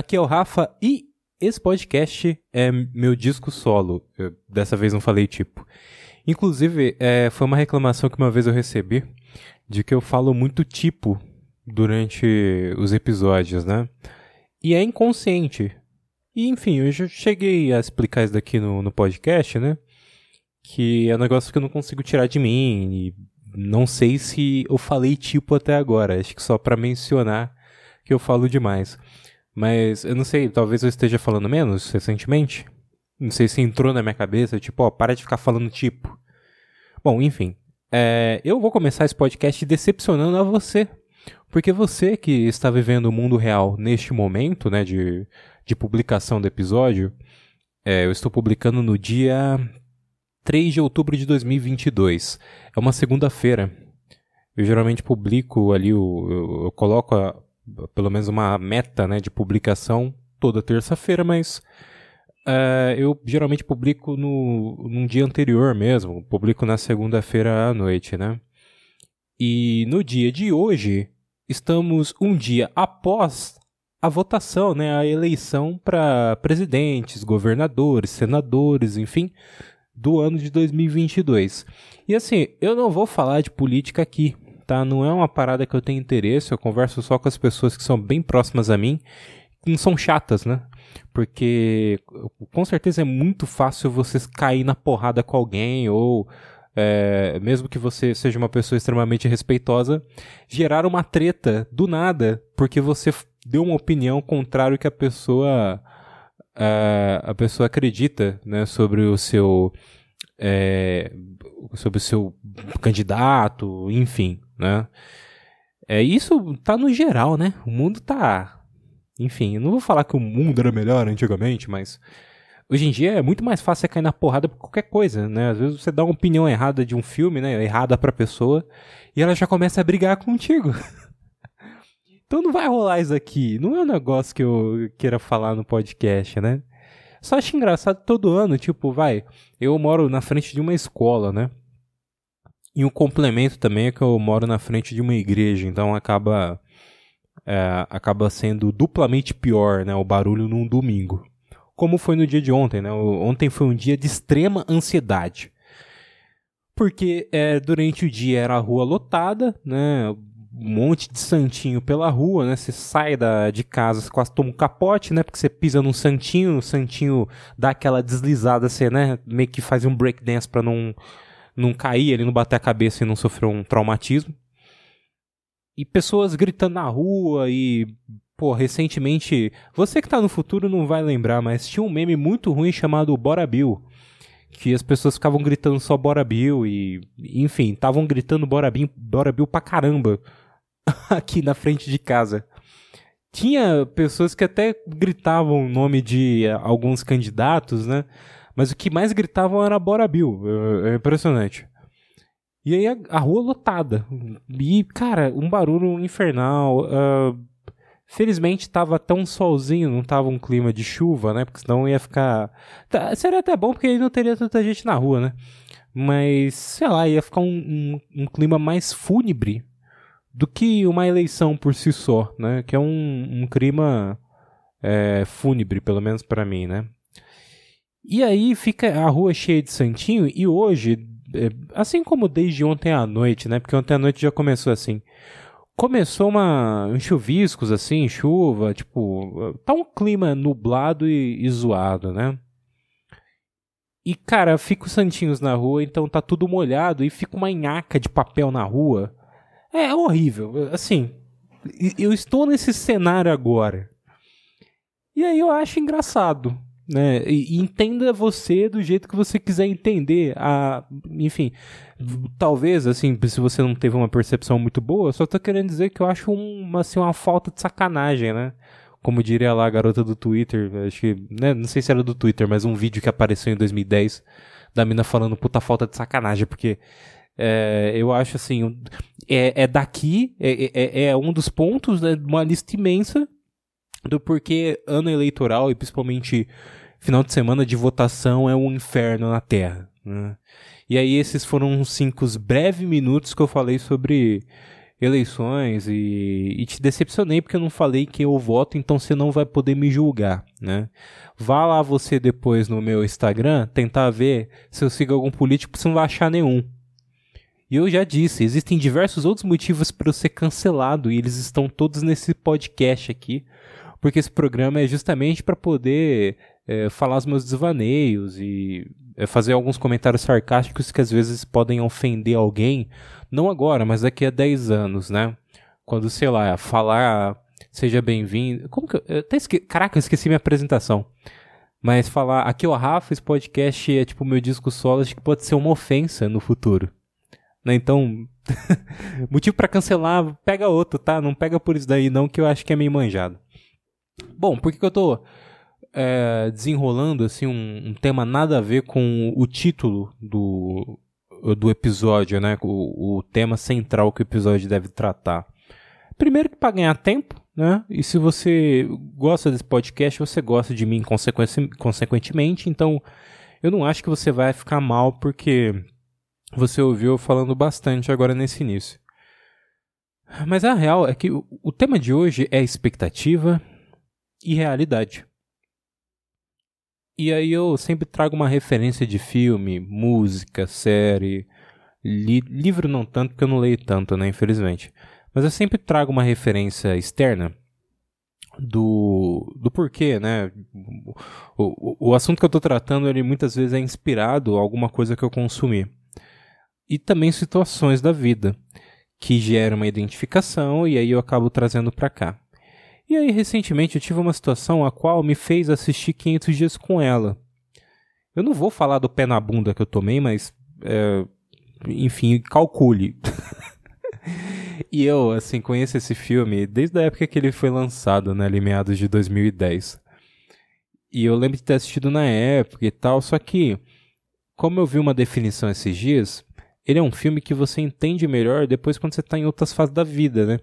aqui é o Rafa e esse podcast é meu disco solo. Eu, dessa vez não falei tipo. Inclusive, é, foi uma reclamação que uma vez eu recebi de que eu falo muito tipo durante os episódios, né? E é inconsciente. E enfim, eu já cheguei a explicar isso daqui no, no podcast, né? Que é um negócio que eu não consigo tirar de mim. E não sei se eu falei tipo até agora. Acho que só para mencionar que eu falo demais. Mas eu não sei, talvez eu esteja falando menos recentemente. Não sei se entrou na minha cabeça, tipo, ó, para de ficar falando tipo. Bom, enfim. É, eu vou começar esse podcast decepcionando a você. Porque você que está vivendo o mundo real neste momento, né, de, de publicação do episódio, é, eu estou publicando no dia 3 de outubro de 2022. É uma segunda-feira. Eu geralmente publico ali, o, eu, eu coloco a, pelo menos uma meta né, de publicação toda terça-feira, mas uh, eu geralmente publico no, num dia anterior mesmo, publico na segunda-feira à noite, né? E no dia de hoje, estamos um dia após a votação, né, a eleição para presidentes, governadores, senadores, enfim, do ano de 2022. E assim, eu não vou falar de política aqui, tá? Não é uma parada que eu tenho interesse, eu converso só com as pessoas que são bem próximas a mim, que não são chatas, né? Porque com certeza é muito fácil você cair na porrada com alguém ou é, mesmo que você seja uma pessoa extremamente respeitosa, gerar uma treta do nada porque você deu uma opinião contrária que a pessoa a, a pessoa acredita, né, sobre o seu é, sobre o seu candidato, enfim, né? É, isso tá no geral, né? O mundo tá. Enfim, eu não vou falar que o mundo era melhor antigamente, mas hoje em dia é muito mais fácil você cair na porrada por qualquer coisa, né? Às vezes você dá uma opinião errada de um filme, né? Errada pra pessoa, e ela já começa a brigar contigo. então não vai rolar isso aqui. Não é um negócio que eu queira falar no podcast, né? Só acho engraçado todo ano, tipo, vai. Eu moro na frente de uma escola, né? E um complemento também é que eu moro na frente de uma igreja, então acaba é, acaba sendo duplamente pior, né, o barulho num domingo. Como foi no dia de ontem, né? Ontem foi um dia de extrema ansiedade. Porque é, durante o dia era a rua lotada, né? Um monte de santinho pela rua, né? Você sai da, de casa, você quase toma um capote, né? Porque você pisa num santinho, o santinho dá aquela deslizada, você, né? Meio que faz um breakdance pra não não cair, ele não bater a cabeça e não sofrer um traumatismo. E pessoas gritando na rua e pô, recentemente, você que tá no futuro não vai lembrar, mas tinha um meme muito ruim chamado Bora Bill, que as pessoas ficavam gritando só Bora Bill e, enfim, estavam gritando Bora Bill, Bora Bill pra caramba aqui na frente de casa. Tinha pessoas que até gritavam o nome de alguns candidatos, né? Mas o que mais gritavam era Bora Bill. É, é impressionante. E aí a, a, rua lotada. E, cara, um barulho infernal. Uh, felizmente tava tão solzinho, não tava um clima de chuva, né? Porque senão ia ficar. Tá, seria até bom, porque aí não teria tanta gente na rua, né? Mas, sei lá, ia ficar um, um, um clima mais fúnebre do que uma eleição por si só, né? Que é um, um clima é, fúnebre, pelo menos para mim, né? E aí fica a rua cheia de santinho e hoje, é, assim como desde ontem à noite, né? Porque ontem à noite já começou assim. Começou uma, uns chuviscos assim, chuva, tipo, tá um clima nublado e, e zoado, né? E cara, fica os santinhos na rua, então tá tudo molhado e fica uma nhaca de papel na rua. É horrível, assim. Eu estou nesse cenário agora. E aí eu acho engraçado né? E, entenda você do jeito que você quiser entender. A, enfim, talvez, assim, se você não teve uma percepção muito boa, só tô querendo dizer que eu acho uma, assim, uma falta de sacanagem, né? Como diria lá a garota do Twitter, acho que, né, não sei se era do Twitter, mas um vídeo que apareceu em 2010 da mina falando puta falta de sacanagem, porque é, eu acho assim, é, é daqui, é, é, é um dos pontos né, uma lista imensa do porquê ano eleitoral e principalmente final de semana de votação é um inferno na Terra. Né? E aí esses foram uns cinco breves minutos que eu falei sobre eleições e, e, te decepcionei porque eu não falei que eu voto, então você não vai poder me julgar, né? Vá lá você depois no meu Instagram tentar ver se eu sigo algum político, você não vai achar nenhum. E eu já disse, existem diversos outros motivos para eu ser cancelado e eles estão todos nesse podcast aqui, porque esse programa é justamente para poder é, falar os meus desvaneios e é, fazer alguns comentários sarcásticos que às vezes podem ofender alguém, não agora, mas daqui a 10 anos, né? Quando, sei lá, falar seja bem-vindo. Como que eu, até esque... Caraca, eu esqueci minha apresentação. Mas falar aqui, ó, Rafa, esse podcast é tipo meu disco solo, acho que pode ser uma ofensa no futuro. Né? Então, motivo para cancelar, pega outro, tá? Não pega por isso daí não, que eu acho que é meio manjado. Bom, por que, que eu tô é, desenrolando assim um, um, tema nada a ver com o título do, do episódio, né? O, o tema central que o episódio deve tratar. Primeiro que para ganhar tempo, né? E se você gosta desse podcast, você gosta de mim consequentemente, então eu não acho que você vai ficar mal porque você ouviu falando bastante agora nesse início. Mas a real é que o tema de hoje é expectativa e realidade. E aí eu sempre trago uma referência de filme, música, série, li livro não tanto porque eu não leio tanto, né, infelizmente. Mas eu sempre trago uma referência externa do, do porquê, né? O, o, o assunto que eu estou tratando, ele muitas vezes é inspirado a alguma coisa que eu consumi. E também situações da vida que geram uma identificação e aí eu acabo trazendo para cá. E aí, recentemente, eu tive uma situação a qual me fez assistir 500 Dias com ela. Eu não vou falar do pé na bunda que eu tomei, mas. É, enfim, calcule. e eu, assim, conheço esse filme desde a época que ele foi lançado, né, ali meados de 2010. E eu lembro de ter assistido na época e tal, só que, como eu vi uma definição esses dias, ele é um filme que você entende melhor depois quando você está em outras fases da vida, né?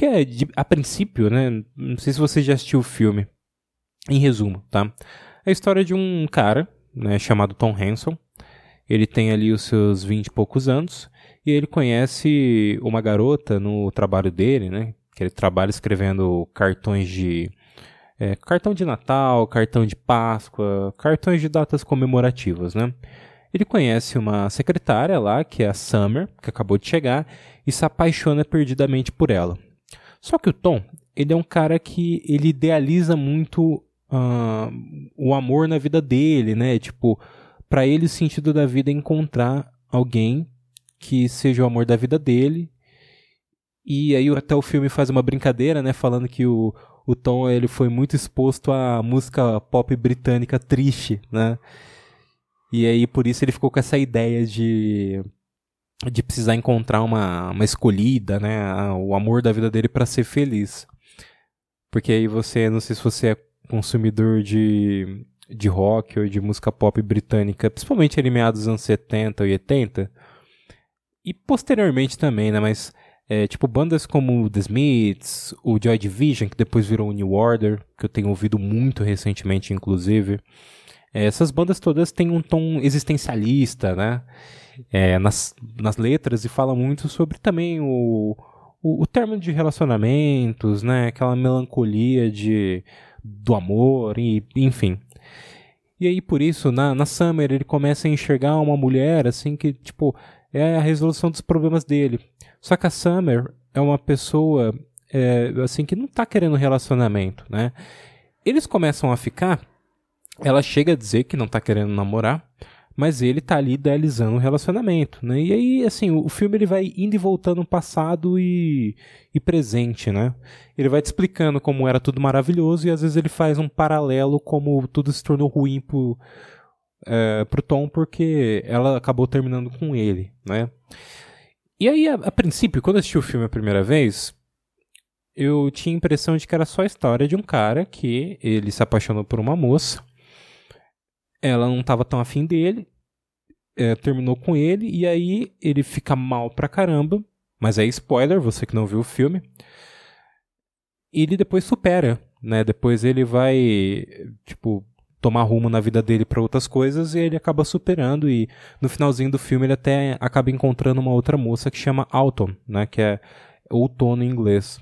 Que é, de, a princípio, né? Não sei se você já assistiu o filme. Em resumo, tá? É a história de um cara, né, chamado Tom Hanson. Ele tem ali os seus vinte e poucos anos e ele conhece uma garota no trabalho dele, né? Que ele trabalha escrevendo cartões de é, cartão de Natal, cartão de Páscoa, cartões de datas comemorativas, né? Ele conhece uma secretária lá, que é a Summer, que acabou de chegar, e se apaixona perdidamente por ela. Só que o Tom, ele é um cara que ele idealiza muito uh, o amor na vida dele, né? Tipo, para ele o sentido da vida é encontrar alguém que seja o amor da vida dele. E aí até o filme faz uma brincadeira, né? Falando que o, o Tom ele foi muito exposto à música pop britânica triste, né? E aí por isso ele ficou com essa ideia de de precisar encontrar uma, uma escolhida, né? O amor da vida dele para ser feliz. Porque aí você, não sei se você é consumidor de, de rock ou de música pop britânica, principalmente ali meados dos anos 70 e 80, e posteriormente também, né? Mas, é, tipo, bandas como The Smiths, o Joy Division, que depois virou o New Order, que eu tenho ouvido muito recentemente, inclusive. É, essas bandas todas têm um tom existencialista, né? É, nas, nas letras e fala muito sobre também o, o, o término de relacionamentos, né? Aquela melancolia de, do amor, e, enfim. E aí, por isso, na, na Summer, ele começa a enxergar uma mulher, assim, que, tipo, é a resolução dos problemas dele. Só que a Summer é uma pessoa, é, assim, que não tá querendo relacionamento, né? Eles começam a ficar, ela chega a dizer que não tá querendo namorar, mas ele tá ali idealizando o relacionamento, né? E aí, assim, o, filme ele vai indo e voltando passado e, e presente, né? Ele vai te explicando como era tudo maravilhoso e às vezes ele faz um paralelo como tudo se tornou ruim pro, é, pro Tom porque ela acabou terminando com ele, né? E aí, a, a princípio, quando eu assisti o filme a primeira vez, eu tinha a impressão de que era só a história de um cara que ele se apaixonou por uma moça ela não estava tão afim dele, é, terminou com ele, e aí ele fica mal pra caramba, mas é spoiler, você que não viu o filme. Ele depois supera, né? Depois ele vai, tipo, tomar rumo na vida dele para outras coisas e ele acaba superando e no finalzinho do filme ele até acaba encontrando uma outra moça que chama Alton, né, que é outono em inglês.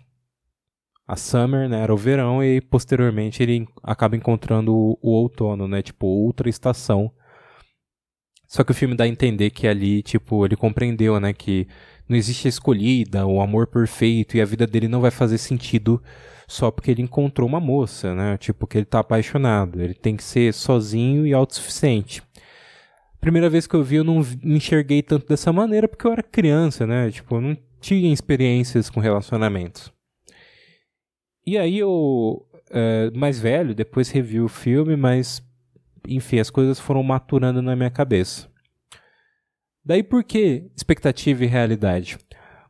A summer, né, era o verão e posteriormente ele acaba encontrando o, o outono, né, tipo outra estação. Só que o filme dá a entender que ali, tipo, ele compreendeu, né, que não existe a escolhida, o amor perfeito e a vida dele não vai fazer sentido só porque ele encontrou uma moça, né? Tipo, que ele tá apaixonado. Ele tem que ser sozinho e autossuficiente. Primeira vez que eu vi, eu não enxerguei tanto dessa maneira porque eu era criança, né? Tipo, eu não tinha experiências com relacionamentos. E aí eu, é, mais velho, depois revi o filme, mas enfim, as coisas foram maturando na minha cabeça. Daí por que expectativa e realidade?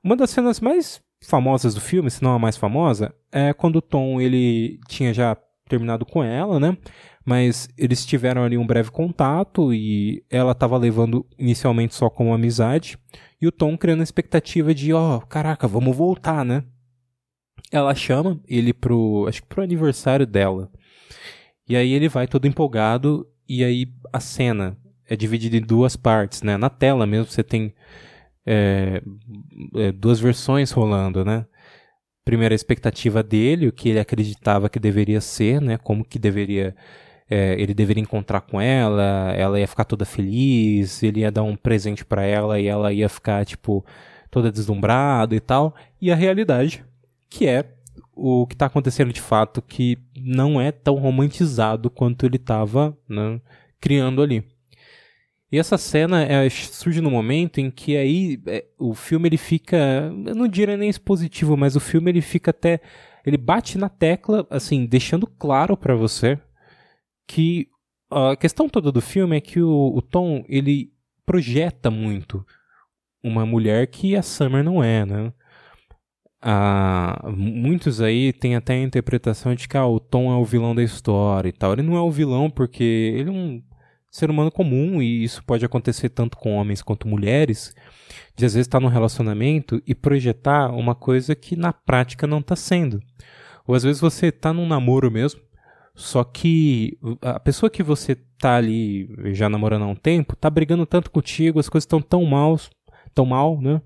Uma das cenas mais famosas do filme, se não a mais famosa, é quando o Tom ele tinha já terminado com ela, né? Mas eles tiveram ali um breve contato e ela estava levando inicialmente só como amizade e o Tom criando a expectativa de, ó, oh, caraca, vamos voltar, né? Ela chama ele pro, acho que pro aniversário dela. E aí ele vai todo empolgado e aí a cena é dividida em duas partes, né? Na tela mesmo você tem é, é, duas versões rolando, né? Primeiro a expectativa dele, o que ele acreditava que deveria ser, né? Como que deveria é, ele deveria encontrar com ela, ela ia ficar toda feliz, ele ia dar um presente para ela e ela ia ficar tipo toda deslumbrada e tal. E a realidade, que é o que está acontecendo de fato, que não é tão romantizado quanto ele estava né, criando ali. E essa cena é, surge no momento em que aí é, o filme ele fica, eu não diria nem expositivo, mas o filme ele fica até, ele bate na tecla, assim, deixando claro para você que a questão toda do filme é que o, o Tom ele projeta muito uma mulher que a Summer não é, né? Ah, muitos aí têm até a interpretação de que ah, o Tom é o vilão da história e tal. Ele não é o vilão porque ele é um ser humano comum e isso pode acontecer tanto com homens quanto mulheres, de às vezes estar num relacionamento e projetar uma coisa que na prática não está sendo. Ou às vezes você está num namoro mesmo, só que a pessoa que você está ali já namorando há um tempo está brigando tanto contigo, as coisas estão tão mal, tão mal, né?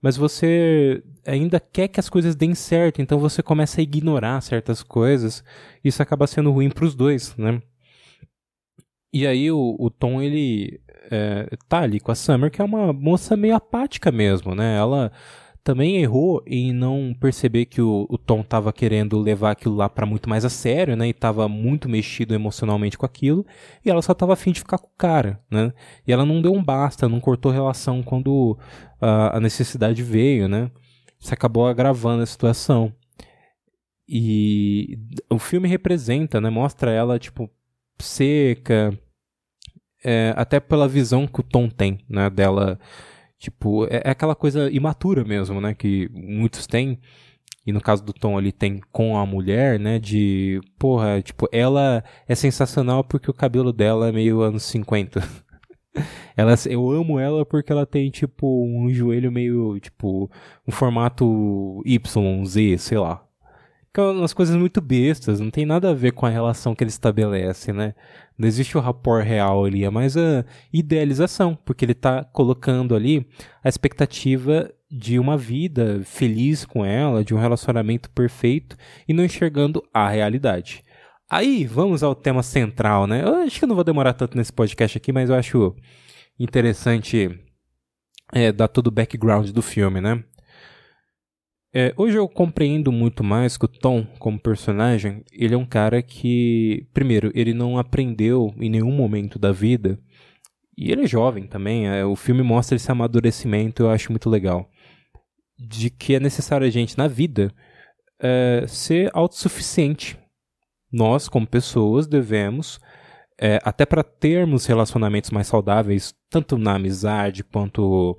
Mas você ainda quer que as coisas deem certo, então você começa a ignorar certas coisas. Isso acaba sendo ruim para os dois, né? E aí o, o Tom, ele é, tá ali com a Summer, que é uma moça meio apática mesmo, né? Ela também errou em não perceber que o, o Tom tava querendo levar aquilo lá para muito mais a sério, né? E tava muito mexido emocionalmente com aquilo. E ela só tava afim de ficar com o cara, né? E ela não deu um basta, não cortou relação quando a, a necessidade veio, né? Isso acabou agravando a situação. E o filme representa, né? Mostra ela, tipo, seca, é, até pela visão que o Tom tem, né, dela, tipo, é, é, aquela coisa imatura mesmo, né, que muitos têm, e no caso do Tom ali tem com a mulher, né, de, porra, tipo, ela é sensacional porque o cabelo dela é meio anos 50. ela, eu amo ela porque ela tem, tipo, um joelho meio, tipo, um formato Y, Z, sei lá. Que é umas coisas muito bestas, não tem nada a ver com a relação que ele estabelece, né? Não existe o rapport real ali, é mais a idealização, porque ele está colocando ali a expectativa de uma vida feliz com ela, de um relacionamento perfeito e não enxergando a realidade. Aí, vamos ao tema central, né? Eu acho que eu não vou demorar tanto nesse podcast aqui, mas eu acho interessante é, dar todo o background do filme, né? É, hoje eu compreendo muito mais que o Tom, como personagem, ele é um cara que, primeiro, ele não aprendeu em nenhum momento da vida, e ele é jovem também, é, o filme mostra esse amadurecimento, eu acho muito legal, de que é necessário a gente, na vida, é, ser autossuficiente. Nós, como pessoas, devemos, é, até para termos relacionamentos mais saudáveis, tanto na amizade quanto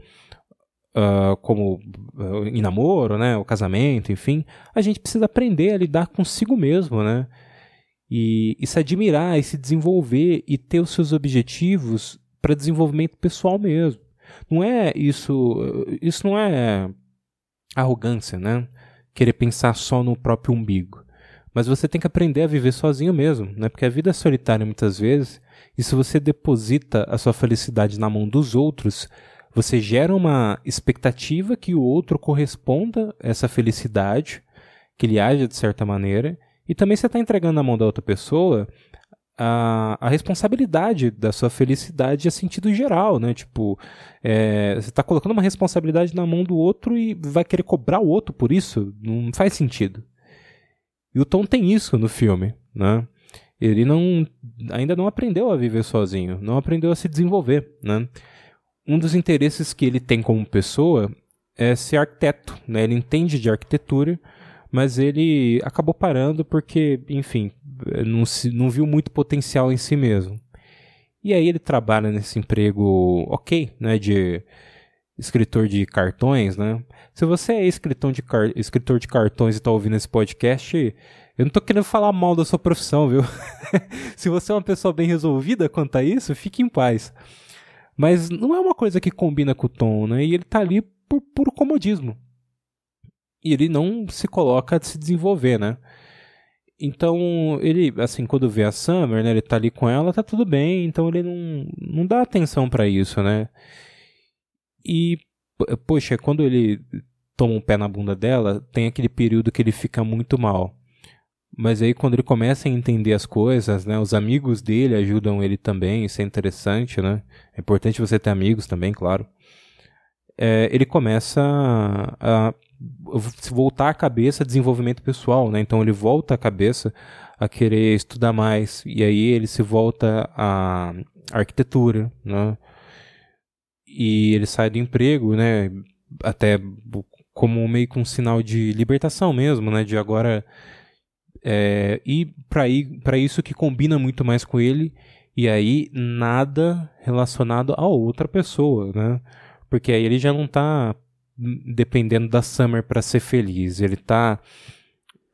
uh, como uh, em namoro, né, o casamento, enfim, a gente precisa aprender a lidar consigo mesmo, né? E, e se admirar e se desenvolver e ter os seus objetivos para desenvolvimento pessoal mesmo. Não é isso, isso não é arrogância, né? Querer pensar só no próprio umbigo. Mas você tem que aprender a viver sozinho mesmo, né? Porque a vida é solitária muitas vezes, e se você deposita a sua felicidade na mão dos outros, Você gera uma expectativa que o outro corresponda a essa felicidade, que ele haja de certa maneira, e também você está entregando na mão da outra pessoa a, a responsabilidade da sua felicidade a sentido geral, né? Tipo, é, você está colocando uma responsabilidade na mão do outro e vai querer cobrar o outro por isso? Não faz sentido. E o Tom tem isso no filme, né? Ele não, ainda não aprendeu a viver sozinho, não aprendeu a se desenvolver, né? um dos interesses que ele tem como pessoa é ser arquiteto, né? Ele entende de arquitetura, mas ele acabou parando porque, enfim, não, se, não viu muito potencial em si mesmo. E aí ele trabalha nesse emprego ok, né? De escritor de cartões, né? Se você é escritor de, car escritor de cartões e está ouvindo esse podcast, eu não estou querendo falar mal da sua profissão, viu? Se você é uma pessoa bem resolvida quanto a isso, fique em paz. Mas não é uma coisa que combina com o Tom, né? E ele tá ali por puro comodismo. E ele não se coloca a se desenvolver, né? Então, ele, assim, quando vê a Summer, né, ele tá ali com ela, tá tudo bem, então ele não, não dá atenção para isso, né? E, poxa, quando ele toma um pé na bunda dela, tem aquele período que ele fica muito mal. Mas aí quando ele começa a entender as coisas, né, os amigos dele ajudam ele também, isso é interessante, né? É importante você ter amigos também, claro. É, ele começa a, a voltar a cabeça desenvolvimento pessoal, né? Então ele volta a cabeça a querer estudar mais e aí ele se volta à arquitetura, né? E ele sai do emprego, né? Até como meio que um sinal de libertação mesmo, né? De agora é, e para isso que combina muito mais com ele, e aí nada relacionado a outra pessoa, né? Porque aí ele já não tá dependendo da Summer para ser feliz, ele tá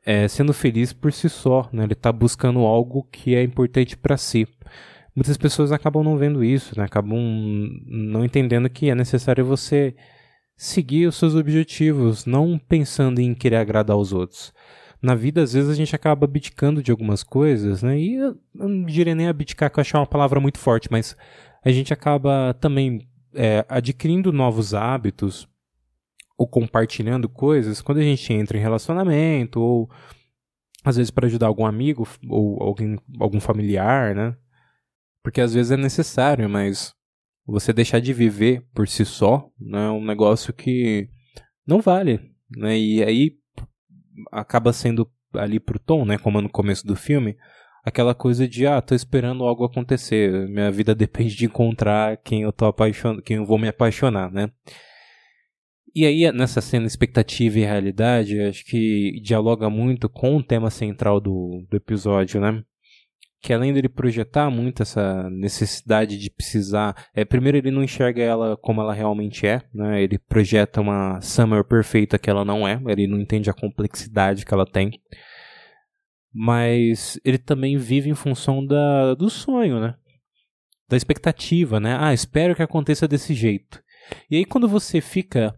é, sendo feliz por si só, né? Ele tá buscando algo que é importante para si. Muitas pessoas acabam não vendo isso, né? Acabam não entendendo que é necessário você seguir os seus objetivos, não pensando em querer agradar aos outros na vida, às vezes, a gente acaba abdicando de algumas coisas, né? E eu não diria nem abdicar, que eu acho uma palavra muito forte, mas a gente acaba também é, adquirindo novos hábitos ou compartilhando coisas quando a gente entra em relacionamento ou às vezes para ajudar algum amigo ou alguém, algum familiar, né? Porque às vezes é necessário, mas você deixar de viver por si só né, é um negócio que não vale, né? E aí acaba sendo ali pro Tom, né, como no começo do filme, aquela coisa de ah, tô esperando algo acontecer, minha vida depende de encontrar quem eu tô apaixonado, quem eu vou me apaixonar, né? E aí nessa cena expectativa e realidade, acho que dialoga muito com o tema central do, do episódio, né? Que além dele projetar muito essa necessidade de precisar, é, primeiro ele não enxerga ela como ela realmente é, né? Ele projeta uma Summer perfeita que ela não é, ele não entende a complexidade que ela tem. Mas ele também vive em função da, do sonho, né? Da expectativa, né? Ah, espero que aconteça desse jeito. E aí quando você fica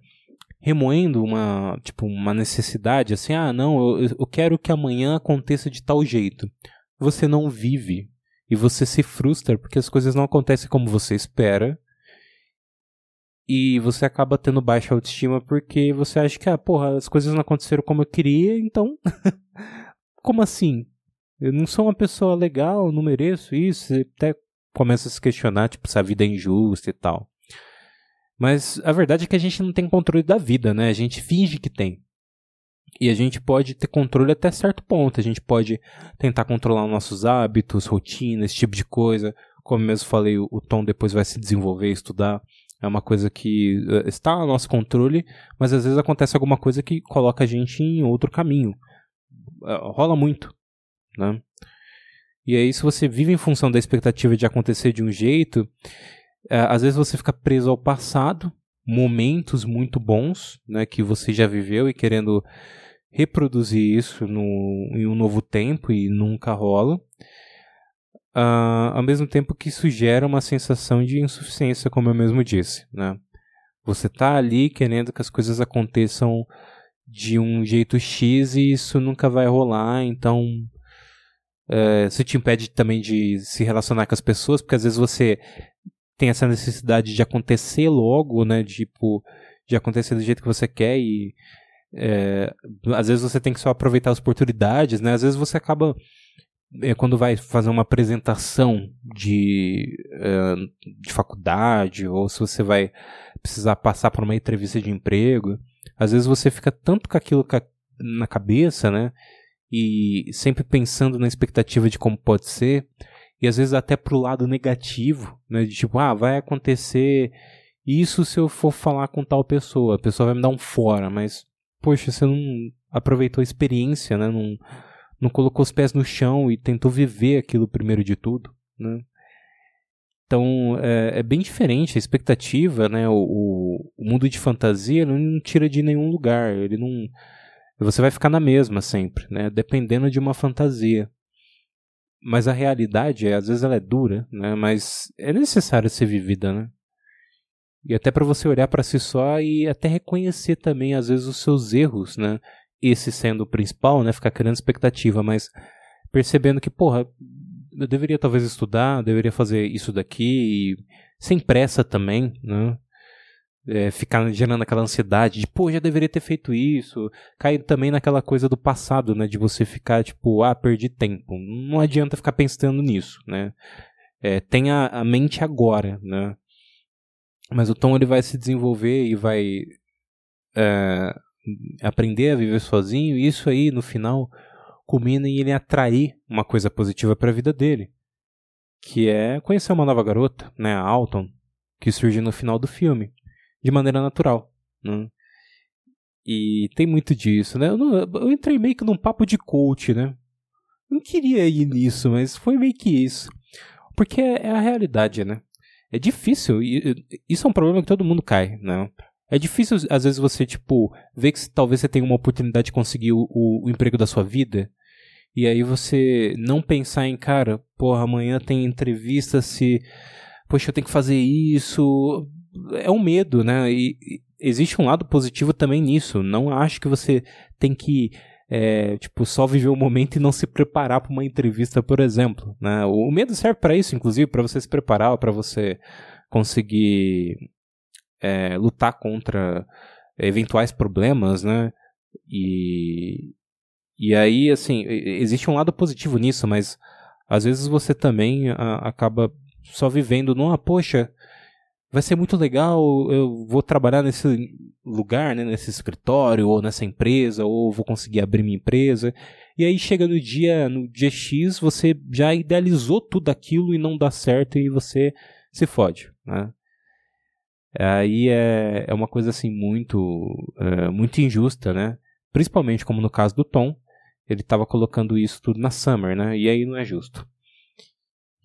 remoendo uma, tipo, uma necessidade, assim, ah, não, eu, eu quero que amanhã aconteça de tal jeito você não vive e você se frustra porque as coisas não acontecem como você espera. E você acaba tendo baixa autoestima porque você acha que, ah, porra, as coisas não aconteceram como eu queria, então. como assim? Eu não sou uma pessoa legal, não mereço isso. Você até começa a se questionar, tipo, se a vida é injusta e tal. Mas a verdade é que a gente não tem controle da vida, né? A gente finge que tem. E a gente pode ter controle até certo ponto. A gente pode tentar controlar nossos hábitos, rotina, esse tipo de coisa. Como mesmo falei, o Tom depois vai se desenvolver, estudar. É uma coisa que eh, está ao nosso controle, mas às vezes acontece alguma coisa que coloca a gente em outro caminho. Eh, rola muito, né? E aí, se você vive em função da expectativa de acontecer de um jeito, é, às vezes você fica preso ao passado, momentos muito bons, né, que você já viveu e querendo reproduzir isso no, em um novo tempo e nunca rola. Uh, ao mesmo tempo que isso gera uma sensação de insuficiência, como eu mesmo disse. Né? Você está ali querendo que as coisas aconteçam de um jeito X e isso nunca vai rolar, então uh, isso te impede também de se relacionar com as pessoas, porque às vezes você tem essa necessidade de acontecer logo, né? Tipo, de acontecer do jeito que você quer e é, às vezes você tem que só aproveitar as oportunidades, né? Às vezes você acaba é, quando vai fazer uma apresentação de, é, de faculdade ou se você vai precisar passar por uma entrevista de emprego, às vezes você fica tanto com aquilo na cabeça, né? E sempre pensando na expectativa de como pode ser, e às vezes até pro lado negativo, né? De tipo, ah, vai acontecer isso se eu for falar com tal pessoa, a pessoa vai me dar um fora, mas, poxa, você não aproveitou a experiência, né? Não, não colocou os pés no chão e tentou viver aquilo primeiro de tudo, né? Então é, é, bem diferente a expectativa, né? O, o, mundo de fantasia não, tira de nenhum lugar, ele não. Você vai ficar na mesma sempre, né? Dependendo de uma fantasia. Mas a realidade, às vezes, ela é dura, né? Mas é necessário ser vivida, né? E até para você olhar para si só e até reconhecer também, às vezes, os seus erros, né? Esse sendo o principal, né? Ficar criando expectativa, mas percebendo que, porra, eu deveria talvez estudar, deveria fazer isso daqui, sem pressa também, né? É, ficar gerando aquela ansiedade de, pô, já deveria ter feito isso. Cair também naquela coisa do passado, né? De você ficar, tipo, ah, perdi tempo. Não adianta ficar pensando nisso, né? É, tenha a mente agora, né? Mas o Tom ele vai se desenvolver e vai é, aprender a viver sozinho. E isso aí, no final, culmina em ele atrair uma coisa positiva para a vida dele, que é conhecer uma nova garota, né, a Alton, que surge no final do filme, de maneira natural. Né? E tem muito disso, né? Eu, não, eu, entrei meio que num papo de coach, né? Não queria ir nisso, mas foi meio que isso. Porque é, é a realidade, né? É difícil, isso é um problema que todo mundo cai, né? É difícil, às vezes, você, tipo, ver que talvez você tenha uma oportunidade de conseguir o, o, emprego da sua vida. E aí você não pensar em, cara, porra, amanhã tem entrevista se. Poxa, eu tenho que fazer isso. É um medo, né? E, e existe um lado positivo também nisso. Não acho que você tem que. É, tipo, só viver o momento e não se preparar para uma entrevista, por exemplo. Né? O medo serve para isso, inclusive, para você se preparar, para você conseguir é, lutar contra eventuais problemas, né? E, e aí, assim, existe um lado positivo nisso, mas às vezes você também a, acaba só vivendo numa, poxa, vai ser muito legal, eu vou trabalhar nesse lugar, né, nesse escritório, ou nessa empresa, ou vou conseguir abrir minha empresa. E aí chega no dia, no dia X, você já idealizou tudo aquilo e não dá certo e você se fode, né? Aí é, é uma coisa assim muito, é, muito injusta, né? Principalmente como no caso do Tom, ele estava colocando isso tudo na Summer, né? E aí não é justo.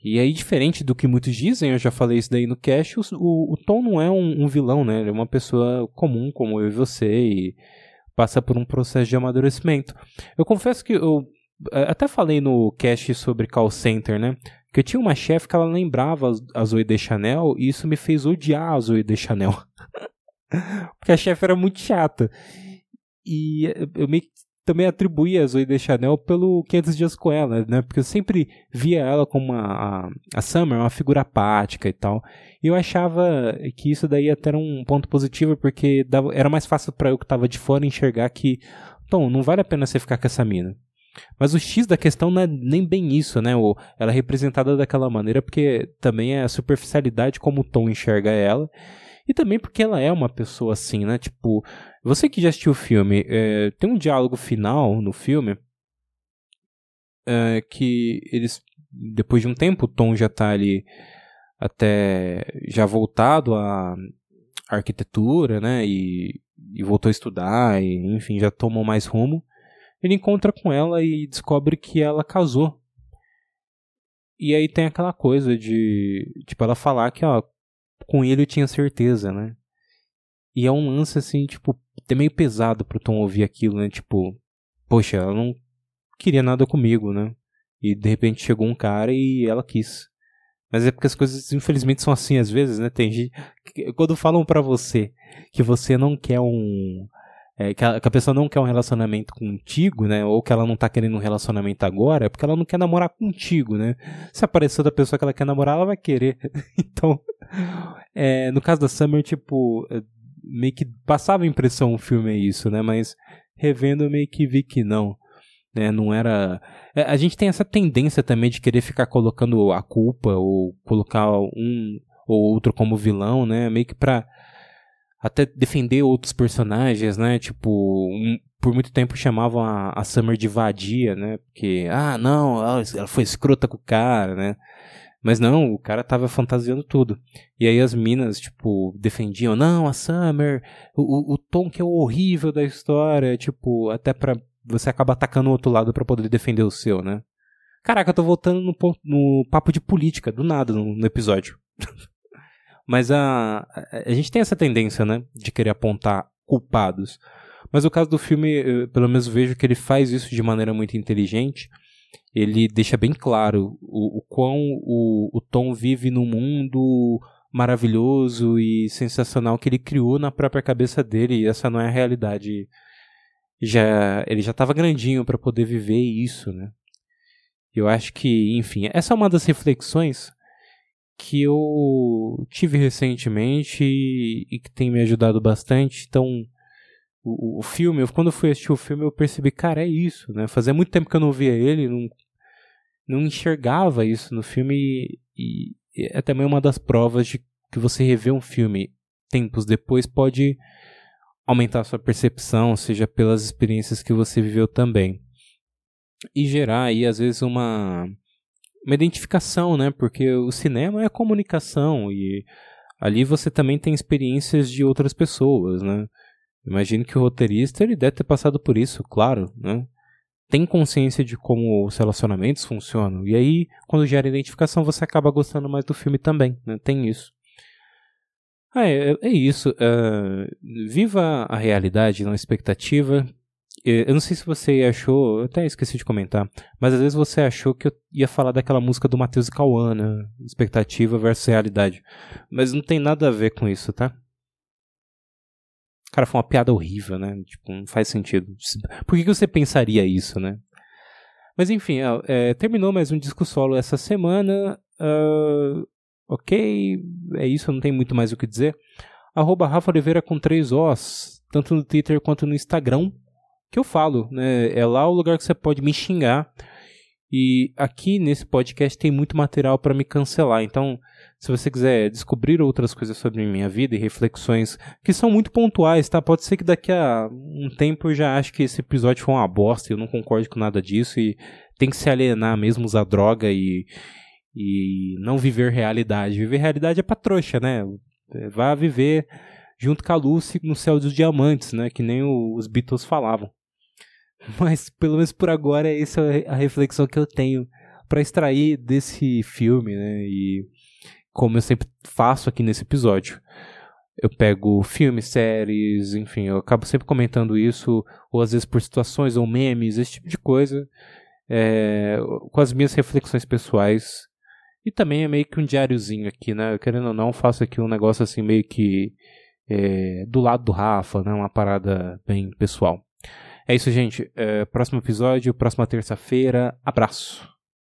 E aí, diferente do que muitos dizem, eu já falei isso daí no cast, o, o, Tom não é um, um, vilão, né? Ele é uma pessoa comum, como eu e você, e passa por um processo de amadurecimento. Eu confesso que eu até falei no cast sobre call center, né? Que eu tinha uma chefe que ela lembrava a Zoe de Chanel e isso me fez odiar a Zoe de Chanel. Porque a chefe era muito chata. E eu meio que também atribuía a Zoe de Chanel pelo 500 dias com ela, né? Porque eu sempre via ela como uma, a, a Summer, uma figura apática e tal. E eu achava que isso daí até era um ponto positivo, porque dava, era mais fácil para eu que tava de fora enxergar que, Tom, não vale a pena você ficar com essa mina. Mas o X da questão não é nem bem isso, né? O, ela é representada daquela maneira porque também é a superficialidade como o Tom enxerga ela. E também porque ela é uma pessoa assim, né? Tipo, você que já assistiu o filme, é, tem um diálogo final no filme é, que eles, depois de um tempo, o Tom já tá ali até já voltado à arquitetura, né? E, e voltou a estudar, e enfim, já tomou mais rumo ele encontra com ela e descobre que ela casou. E aí tem aquela coisa de, tipo, ela falar que, ó, com ele eu tinha certeza, né? E é um lance assim, tipo, até meio pesado pro Tom ouvir aquilo, né? Tipo, poxa, ela não queria nada comigo, né? E de repente chegou um cara e ela quis. Mas é porque as coisas, infelizmente, são assim às vezes, né? Tem gente. Quando falam para você que você não quer um é, que, a, que, a, pessoa não quer um relacionamento contigo, né? Ou que ela não tá querendo um relacionamento agora, é porque ela não quer namorar contigo, né? Se aparecer da pessoa que ela quer namorar, ela vai querer. então, é, no caso da Summer, tipo, é, meio que passava a impressão o filme é isso, né? Mas revendo eu meio que vi que não. Né, não era. É, a gente tem essa tendência também de querer ficar colocando a culpa ou colocar um ou outro como vilão, né? Meio que pra até defender outros personagens, né? Tipo, um, por muito tempo chamavam a, a Summer de vadia, né? Porque, ah, não, ela foi escrota com o cara, né? Mas não, o cara tava fantasiando tudo. E aí as minas, tipo, defendiam, não, a Summer, o, o tom que é horrível da história, tipo, até pra você acabar atacando o outro lado para poder defender o seu, né? Caraca, eu tô voltando no, no papo de política, do nada, no, no episódio. Mas a, a, gente tem essa tendência, né, de querer apontar culpados. Mas o caso do filme, eu, pelo menos vejo que ele faz isso de maneira muito inteligente. Ele deixa bem claro o, o quão o, o Tom vive num mundo maravilhoso e sensacional que ele criou na própria cabeça dele. E essa não é a realidade. Já, ele já estava grandinho para poder viver isso, né? Eu acho que, enfim, essa é uma das reflexões que eu tive recentemente e, que tem me ajudado bastante. Então, o, o, filme, quando eu fui assistir o filme, eu percebi, cara, é isso, né? Fazia muito tempo que eu não via ele, não, não enxergava isso no filme e, e é também uma das provas de que você rever um filme tempos depois pode aumentar sua percepção, seja pelas experiências que você viveu também. E gerar aí, às vezes, uma uma identificação, né? Porque o cinema é comunicação e ali você também tem experiências de outras pessoas, né? Imagino que o roteirista ele deve ter passado por isso, claro, né? Tem consciência de como os relacionamentos funcionam. E aí, quando gera identificação, você acaba gostando mais do filme também, né? Tem isso. Ah, é, é isso. Uh, viva a realidade, não a expectativa. Eu não sei se você achou, eu até esqueci de comentar, mas às vezes você achou que eu ia falar daquela música do Matheus Cauã, né? Expectativa versus realidade. Mas não tem nada a ver com isso, tá? Cara, foi uma piada horrível, né? Tipo, não faz sentido. Por que, que você pensaria isso, né? Mas enfim, é, terminou mais um disco solo essa semana. Uh, ok, é isso, não tem muito mais o que dizer. Arroba Rafa Oliveira com três Os, tanto no Twitter quanto no Instagram que eu falo, né? É lá o lugar que você pode me xingar. E aqui nesse podcast tem muito material para me cancelar. Então, se você quiser descobrir outras coisas sobre minha vida e reflexões que são muito pontuais, tá? Pode ser que daqui a um tempo eu já ache que esse episódio foi uma bosta, eu não concordo com nada disso e tem que se alienar mesmo, usar droga e, e não viver realidade. Viver realidade é pra trouxa, né? Vá viver junto com a Lucy no céu dos diamantes, né? Que nem os Beatles falavam. Mas pelo menos por agora essa é a reflexão que eu tenho para extrair desse filme, né? E como eu sempre faço aqui nesse episódio, eu pego filmes, séries, enfim, eu acabo sempre comentando isso, ou às vezes por situações ou memes, esse tipo de coisa, é, com as minhas reflexões pessoais. E também é meio que um diáriozinho aqui, né? Querendo ou não, faço aqui um negócio assim meio que é, do lado do Rafa, né? Uma parada bem pessoal. É isso, gente. É, próximo episódio, próxima terça-feira. Abraço.